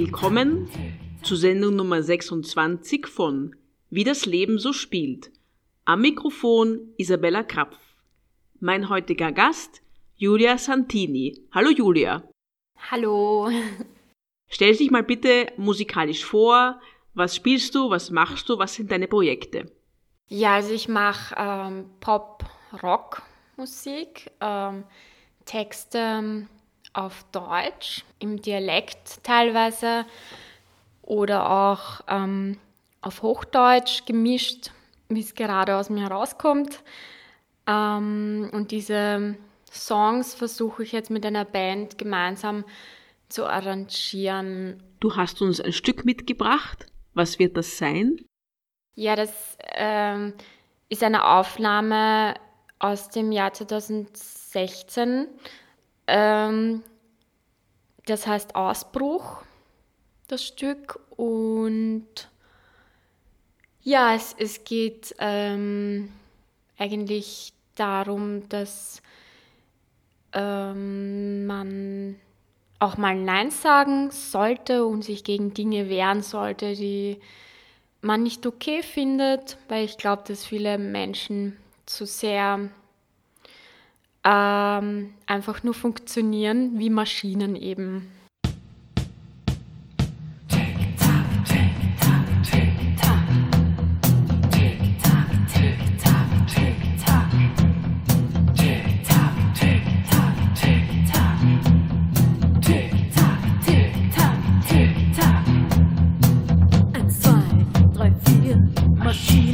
Willkommen zur Sendung Nummer 26 von Wie das Leben so spielt. Am Mikrofon Isabella Krapf. Mein heutiger Gast Julia Santini. Hallo Julia. Hallo. Stell dich mal bitte musikalisch vor. Was spielst du? Was machst du? Was sind deine Projekte? Ja, also ich mache ähm, Pop-Rock-Musik, ähm, Texte ähm, auf Deutsch, im Dialekt teilweise oder auch ähm, auf Hochdeutsch gemischt, wie es gerade aus mir herauskommt. Ähm, und diese Songs versuche ich jetzt mit einer Band gemeinsam zu arrangieren. Du hast uns ein Stück mitgebracht. Was wird das sein? Ja, das ähm, ist eine Aufnahme aus dem Jahr 2016. Ähm, das heißt Ausbruch, das Stück. Und ja, es, es geht ähm, eigentlich darum, dass ähm, man auch mal Nein sagen sollte und sich gegen Dinge wehren sollte, die man nicht okay findet, weil ich glaube, dass viele Menschen zu sehr ähm, einfach nur funktionieren wie Maschinen eben. Machine.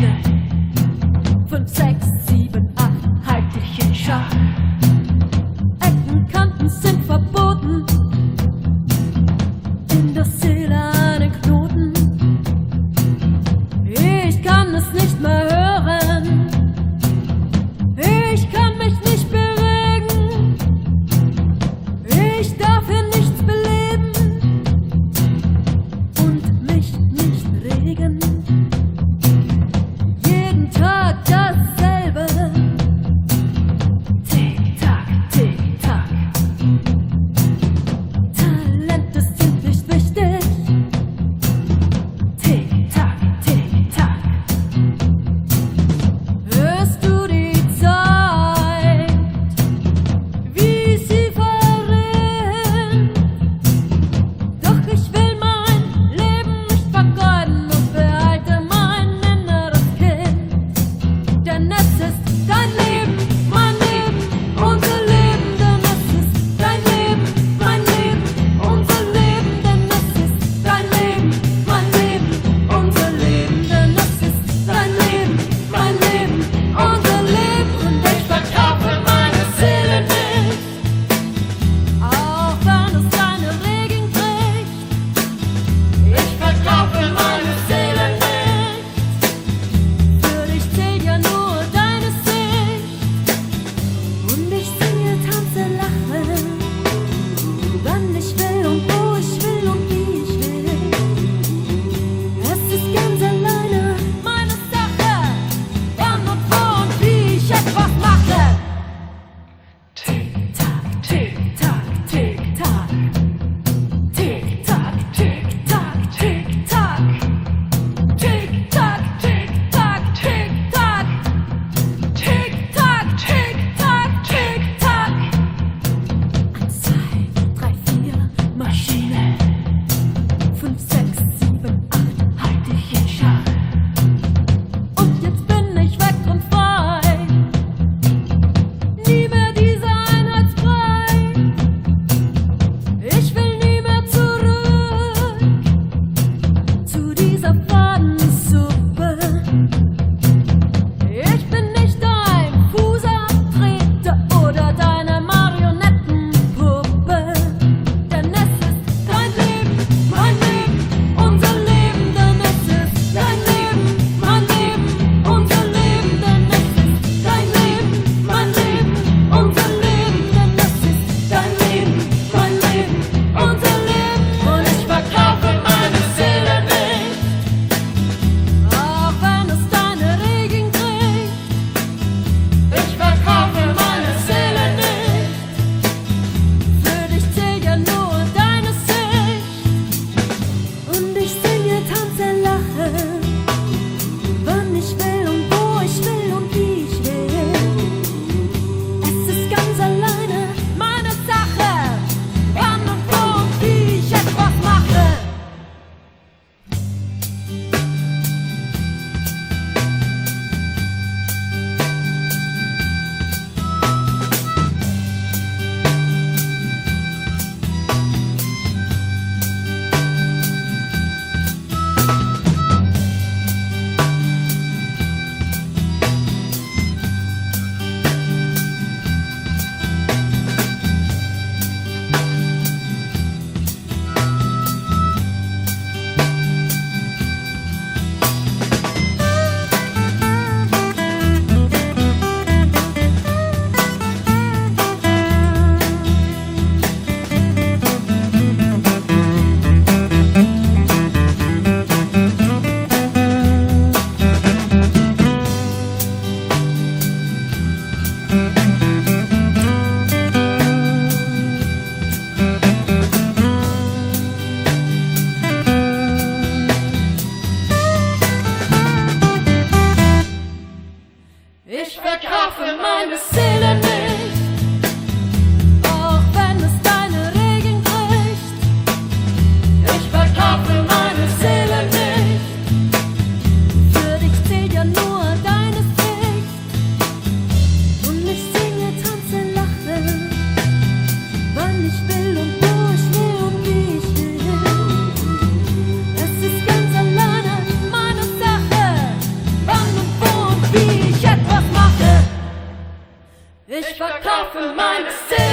For my.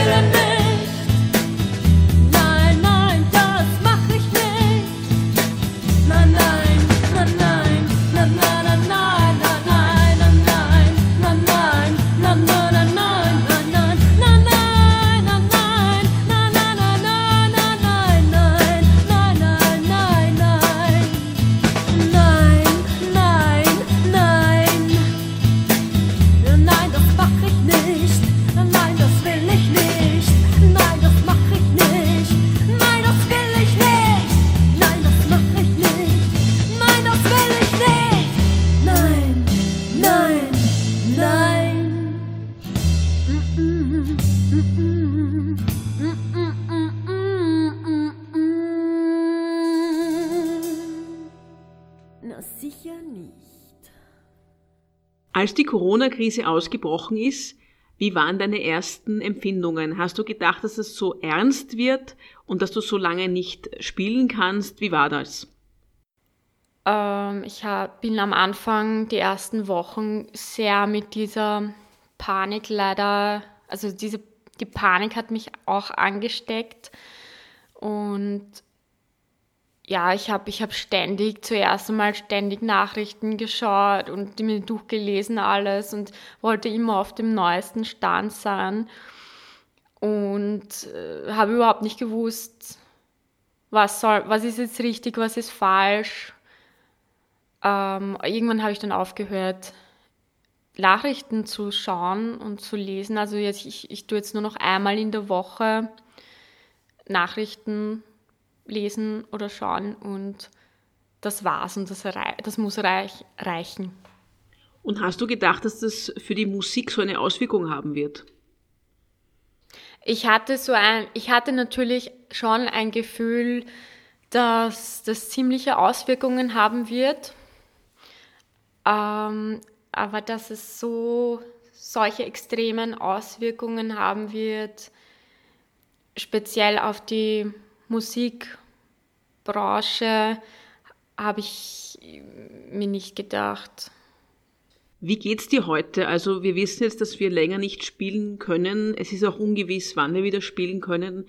Als die Corona-Krise ausgebrochen ist, wie waren deine ersten Empfindungen? Hast du gedacht, dass es so ernst wird und dass du so lange nicht spielen kannst? Wie war das? Ähm, ich hab, bin am Anfang die ersten Wochen sehr mit dieser Panik leider, also diese, die Panik hat mich auch angesteckt und ja, ich habe ich hab ständig, zuerst einmal ständig Nachrichten geschaut und mir durchgelesen alles und wollte immer auf dem neuesten Stand sein und äh, habe überhaupt nicht gewusst, was soll, was ist jetzt richtig, was ist falsch. Ähm, irgendwann habe ich dann aufgehört, Nachrichten zu schauen und zu lesen. Also jetzt, ich, ich tue jetzt nur noch einmal in der Woche Nachrichten lesen oder schauen und das war's und das, das muss reich, reichen. Und hast du gedacht, dass das für die Musik so eine Auswirkung haben wird? Ich hatte so ein, ich hatte natürlich schon ein Gefühl, dass das ziemliche Auswirkungen haben wird. Ähm, aber dass es so solche extremen Auswirkungen haben wird, speziell auf die Musikbranche habe ich mir nicht gedacht. Wie geht's dir heute? Also wir wissen jetzt, dass wir länger nicht spielen können. Es ist auch ungewiss, wann wir wieder spielen können.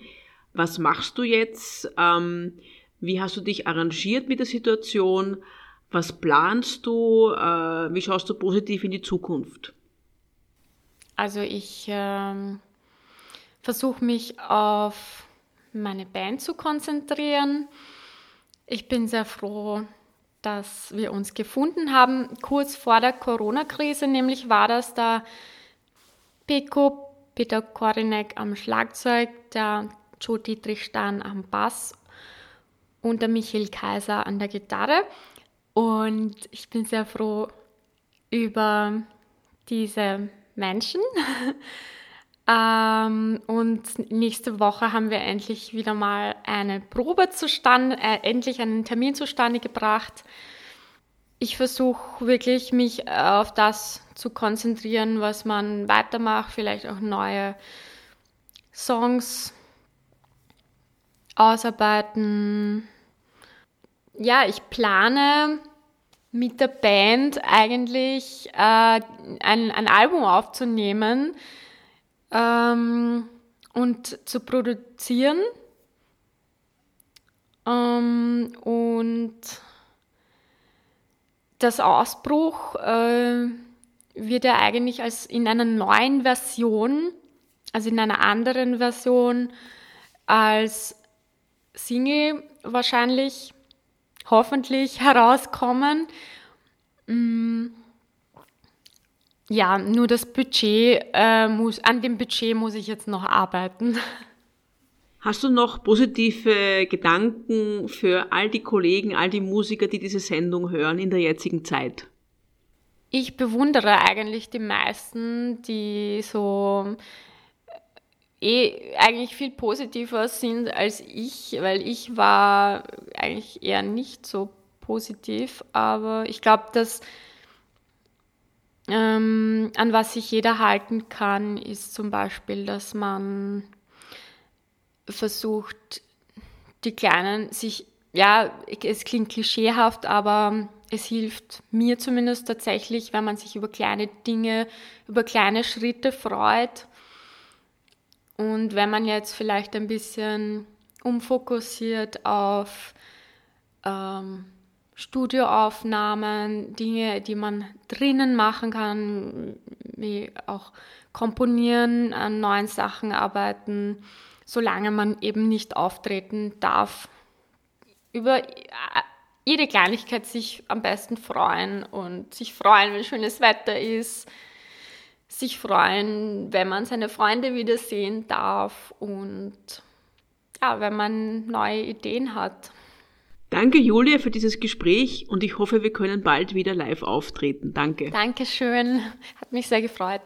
Was machst du jetzt? Ähm, wie hast du dich arrangiert mit der Situation? Was planst du? Äh, wie schaust du positiv in die Zukunft? Also ich ähm, versuche mich auf meine Band zu konzentrieren. Ich bin sehr froh, dass wir uns gefunden haben. Kurz vor der Corona-Krise, nämlich war das der Peko Peter Korinek am Schlagzeug, der Joe Dietrich Stahn am Bass und der Michael Kaiser an der Gitarre. Und ich bin sehr froh über diese Menschen. Ähm, und nächste Woche haben wir endlich wieder mal eine Probe zustande, äh, endlich einen Termin zustande gebracht. Ich versuche wirklich, mich äh, auf das zu konzentrieren, was man weitermacht, vielleicht auch neue Songs ausarbeiten. Ja, ich plane mit der Band eigentlich äh, ein, ein Album aufzunehmen ähm, und zu produzieren. Ähm, und das Ausbruch äh, wird ja eigentlich als in einer neuen Version, also in einer anderen Version als Single wahrscheinlich, hoffentlich herauskommen. Mm. Ja, nur das Budget äh, muss, an dem Budget muss ich jetzt noch arbeiten. Hast du noch positive Gedanken für all die Kollegen, all die Musiker, die diese Sendung hören in der jetzigen Zeit? Ich bewundere eigentlich die meisten, die so äh, eh eigentlich viel positiver sind als ich, weil ich war eigentlich eher nicht so positiv, aber ich glaube, dass ähm, an was sich jeder halten kann, ist zum Beispiel, dass man versucht, die Kleinen sich, ja, es klingt klischeehaft, aber es hilft mir zumindest tatsächlich, wenn man sich über kleine Dinge, über kleine Schritte freut. Und wenn man jetzt vielleicht ein bisschen umfokussiert auf ähm, Studioaufnahmen, Dinge, die man drinnen machen kann, wie auch komponieren, an neuen Sachen arbeiten, solange man eben nicht auftreten darf. Über jede Kleinigkeit sich am besten freuen und sich freuen, wenn schönes Wetter ist, sich freuen, wenn man seine Freunde wiedersehen darf und ja, wenn man neue Ideen hat. Danke, Julia, für dieses Gespräch und ich hoffe, wir können bald wieder live auftreten. Danke. Dankeschön. Hat mich sehr gefreut.